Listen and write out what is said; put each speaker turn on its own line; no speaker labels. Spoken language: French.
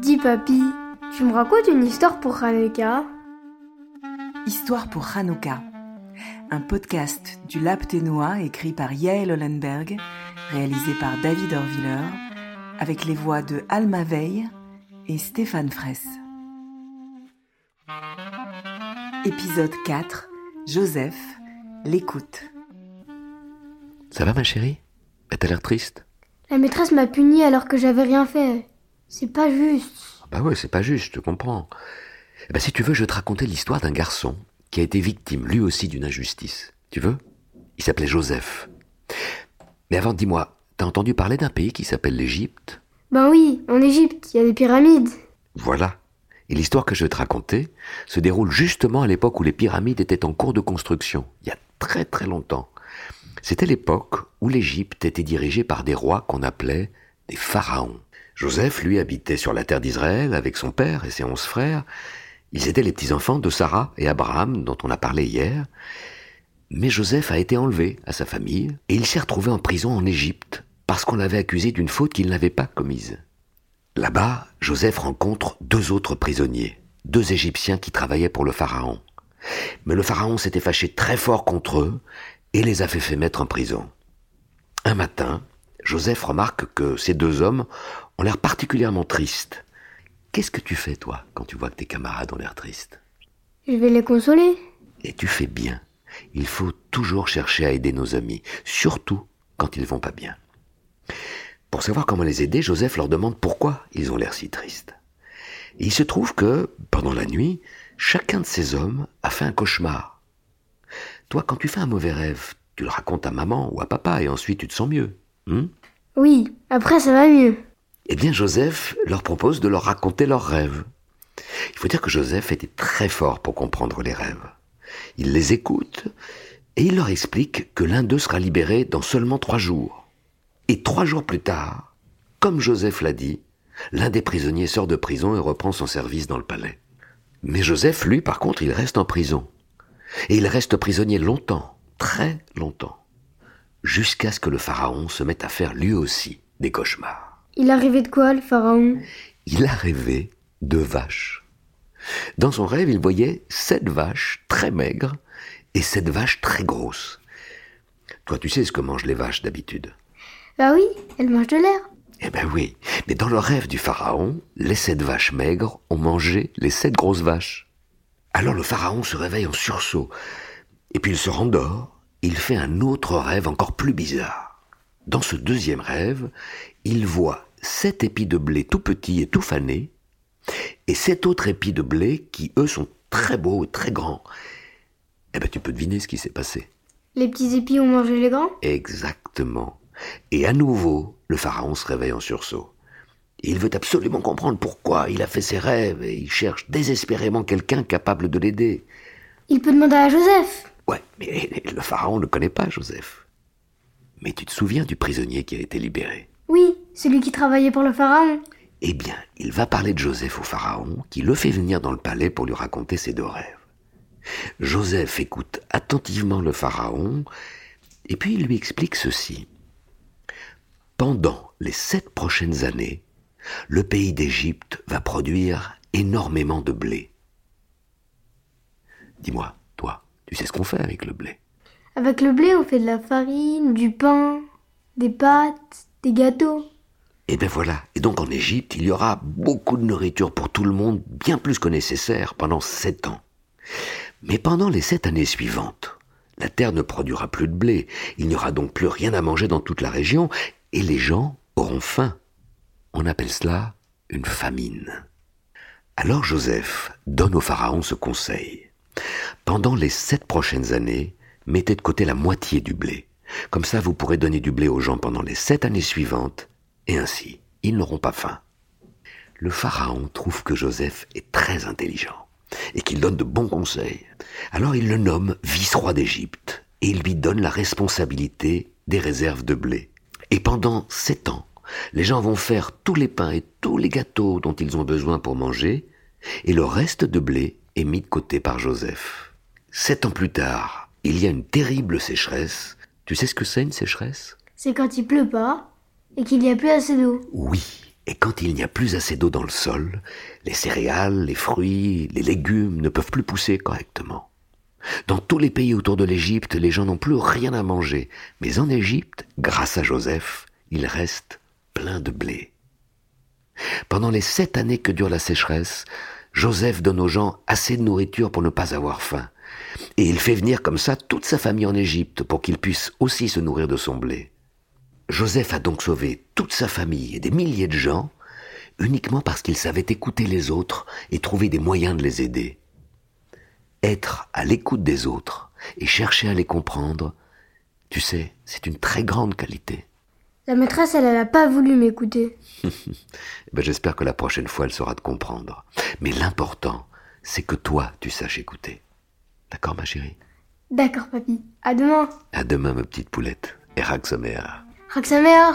Dis papy, tu me racontes une histoire pour Hanouka?
Histoire pour Hanouka, un podcast du Lab Ténois écrit par Yael Hollenberg, réalisé par David Orviller, avec les voix de Alma Veil et Stéphane Fraisse. Épisode 4 Joseph, l'écoute.
Ça va ma chérie? T'as l'air triste?
La maîtresse m'a puni alors que j'avais rien fait. C'est pas juste.
Ah bah ouais, c'est pas juste, je te comprends. Bah si tu veux, je vais te raconter l'histoire d'un garçon qui a été victime lui aussi d'une injustice. Tu veux? Il s'appelait Joseph. Mais avant, dis-moi, t'as entendu parler d'un pays qui s'appelle l'Égypte?
Ben oui, en Égypte, il y a des pyramides.
Voilà. Et l'histoire que je vais te raconter se déroule justement à l'époque où les pyramides étaient en cours de construction, il y a très très longtemps. C'était l'époque où l'Égypte était dirigée par des rois qu'on appelait des pharaons. Joseph, lui, habitait sur la terre d'Israël avec son père et ses onze frères. Ils étaient les petits-enfants de Sarah et Abraham dont on a parlé hier. Mais Joseph a été enlevé à sa famille et il s'est retrouvé en prison en Égypte parce qu'on l'avait accusé d'une faute qu'il n'avait pas commise. Là-bas, Joseph rencontre deux autres prisonniers, deux Égyptiens qui travaillaient pour le Pharaon. Mais le Pharaon s'était fâché très fort contre eux et les avait fait mettre en prison. Un matin, Joseph remarque que ces deux hommes ont l'air particulièrement tristes. Qu'est-ce que tu fais, toi, quand tu vois que tes camarades ont l'air tristes?
Je vais les consoler.
Et tu fais bien. Il faut toujours chercher à aider nos amis, surtout quand ils vont pas bien. Pour savoir comment les aider, Joseph leur demande pourquoi ils ont l'air si tristes. Et il se trouve que, pendant la nuit, chacun de ces hommes a fait un cauchemar. Toi, quand tu fais un mauvais rêve, tu le racontes à maman ou à papa et ensuite tu te sens mieux. Hmm
oui, après ça va mieux.
Eh bien, Joseph leur propose de leur raconter leurs rêves. Il faut dire que Joseph était très fort pour comprendre les rêves. Il les écoute et il leur explique que l'un d'eux sera libéré dans seulement trois jours. Et trois jours plus tard, comme Joseph l'a dit, l'un des prisonniers sort de prison et reprend son service dans le palais. Mais Joseph, lui, par contre, il reste en prison. Et il reste prisonnier longtemps, très longtemps, jusqu'à ce que le Pharaon se mette à faire lui aussi des cauchemars.
Il a rêvé de quoi, le Pharaon?
Il a rêvé de vaches. Dans son rêve, il voyait sept vaches très maigres et sept vaches très grosses. Toi, tu sais ce que mangent les vaches d'habitude?
Bah oui, elles mangent de l'air.
Eh ben oui, mais dans le rêve du Pharaon, les sept vaches maigres ont mangé les sept grosses vaches. Alors le pharaon se réveille en sursaut, et puis il se rendort, il fait un autre rêve encore plus bizarre. Dans ce deuxième rêve, il voit sept épis de blé tout petits et tout fanés, et sept autres épis de blé qui, eux, sont très beaux et très grands. Eh ben, tu peux deviner ce qui s'est passé.
Les petits épis ont mangé les grands?
Exactement. Et à nouveau, le pharaon se réveille en sursaut. Il veut absolument comprendre pourquoi il a fait ses rêves et il cherche désespérément quelqu'un capable de l'aider.
Il peut demander à Joseph.
Ouais, mais le pharaon ne connaît pas Joseph. Mais tu te souviens du prisonnier qui a été libéré?
Oui, celui qui travaillait pour le pharaon.
Eh bien, il va parler de Joseph au pharaon, qui le fait venir dans le palais pour lui raconter ses deux rêves. Joseph écoute attentivement le pharaon, et puis il lui explique ceci. Pendant les sept prochaines années, le pays d'Égypte va produire énormément de blé. Dis-moi, tu sais ce qu'on fait avec le blé?
Avec le blé, on fait de la farine, du pain, des pâtes, des gâteaux.
Et ben voilà. Et donc en Égypte, il y aura beaucoup de nourriture pour tout le monde, bien plus que nécessaire, pendant sept ans. Mais pendant les sept années suivantes, la terre ne produira plus de blé. Il n'y aura donc plus rien à manger dans toute la région, et les gens auront faim. On appelle cela une famine. Alors Joseph donne au Pharaon ce conseil. Pendant les sept prochaines années, mettez de côté la moitié du blé. Comme ça, vous pourrez donner du blé aux gens pendant les sept années suivantes, et ainsi, ils n'auront pas faim. Le Pharaon trouve que Joseph est très intelligent et qu'il donne de bons conseils. Alors il le nomme vice-roi d'Égypte et il lui donne la responsabilité des réserves de blé. Et pendant sept ans, les gens vont faire tous les pains et tous les gâteaux dont ils ont besoin pour manger, et le reste de blé est mis de côté par Joseph. Sept ans plus tard, il y a une terrible sécheresse. Tu sais ce que c'est une sécheresse?
C'est quand il pleut pas et qu'il n'y a plus assez d'eau.
Oui, Et quand il n'y a plus assez d'eau dans le sol, les céréales, les fruits, les légumes ne peuvent plus pousser correctement. Dans tous les pays autour de l'Égypte, les gens n'ont plus rien à manger. Mais en Égypte, grâce à Joseph, il reste plein de blé. Pendant les sept années que dure la sécheresse, Joseph donne aux gens assez de nourriture pour ne pas avoir faim. Et il fait venir comme ça toute sa famille en Égypte pour qu'ils puissent aussi se nourrir de son blé. Joseph a donc sauvé toute sa famille et des milliers de gens uniquement parce qu'il savait écouter les autres et trouver des moyens de les aider. Être à l'écoute des autres et chercher à les comprendre, tu sais, c'est une très grande qualité.
La maîtresse, elle, n'a pas voulu m'écouter.
ben, J'espère que la prochaine fois, elle saura te comprendre. Mais l'important, c'est que toi, tu saches écouter. D'accord, ma chérie?
D'accord, papy. À demain.
À demain, ma petite poulette. Et Raksamer.
Raksamer